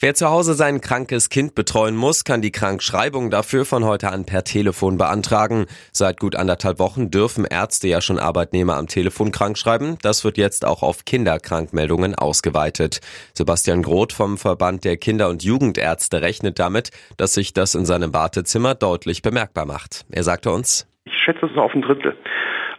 Wer zu Hause sein krankes Kind betreuen muss, kann die Krankschreibung dafür von heute an per Telefon beantragen. Seit gut anderthalb Wochen dürfen Ärzte ja schon Arbeitnehmer am Telefon krankschreiben. Das wird jetzt auch auf Kinderkrankmeldungen ausgeweitet. Sebastian Groth vom Verband der Kinder- und Jugendärzte rechnet damit, dass sich das in seinem Wartezimmer deutlich bemerkbar macht. Er sagte uns, ich schätze es auf ein Drittel.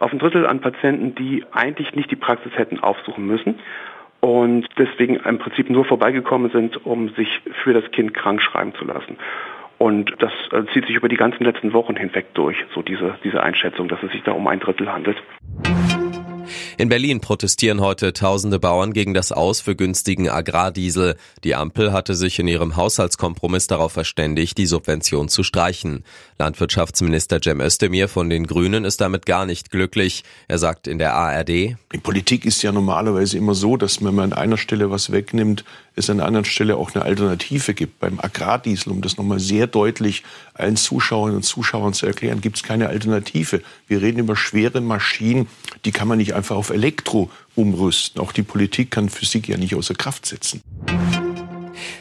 Auf ein Drittel an Patienten, die eigentlich nicht die Praxis hätten aufsuchen müssen und deswegen im Prinzip nur vorbeigekommen sind, um sich für das Kind krank schreiben zu lassen. Und das äh, zieht sich über die ganzen letzten Wochen hinweg durch, so diese, diese Einschätzung, dass es sich da um ein Drittel handelt. In Berlin protestieren heute tausende Bauern gegen das Aus für günstigen Agrardiesel. Die Ampel hatte sich in ihrem Haushaltskompromiss darauf verständigt, die Subvention zu streichen. Landwirtschaftsminister Cem Özdemir von den Grünen ist damit gar nicht glücklich. Er sagt in der ARD, Die Politik ist ja normalerweise immer so, dass wenn man an einer Stelle was wegnimmt, es an einer anderen Stelle auch eine Alternative gibt. Beim Agrardiesel, um das nochmal sehr deutlich allen Zuschauerinnen und Zuschauern zu erklären, gibt es keine Alternative. Wir reden über schwere Maschinen, die kann man nicht einfach auf Elektro umrüsten. Auch die Politik kann Physik ja nicht außer Kraft setzen.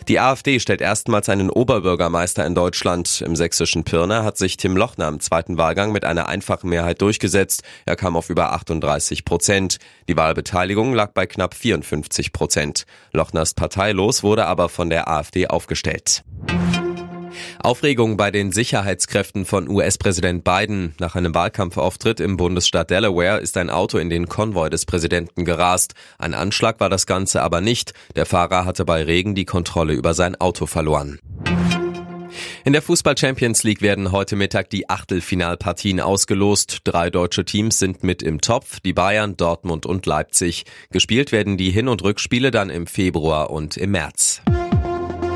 Die AfD stellt erstmals einen Oberbürgermeister in Deutschland. Im sächsischen Pirna hat sich Tim Lochner im zweiten Wahlgang mit einer einfachen Mehrheit durchgesetzt. Er kam auf über 38 Prozent. Die Wahlbeteiligung lag bei knapp 54 Prozent. Lochners parteilos wurde aber von der AfD aufgestellt. Aufregung bei den Sicherheitskräften von US-Präsident Biden. Nach einem Wahlkampfauftritt im Bundesstaat Delaware ist ein Auto in den Konvoi des Präsidenten gerast. Ein Anschlag war das Ganze aber nicht. Der Fahrer hatte bei Regen die Kontrolle über sein Auto verloren. In der Fußball Champions League werden heute Mittag die Achtelfinalpartien ausgelost. Drei deutsche Teams sind mit im Topf, die Bayern, Dortmund und Leipzig. Gespielt werden die Hin- und Rückspiele dann im Februar und im März.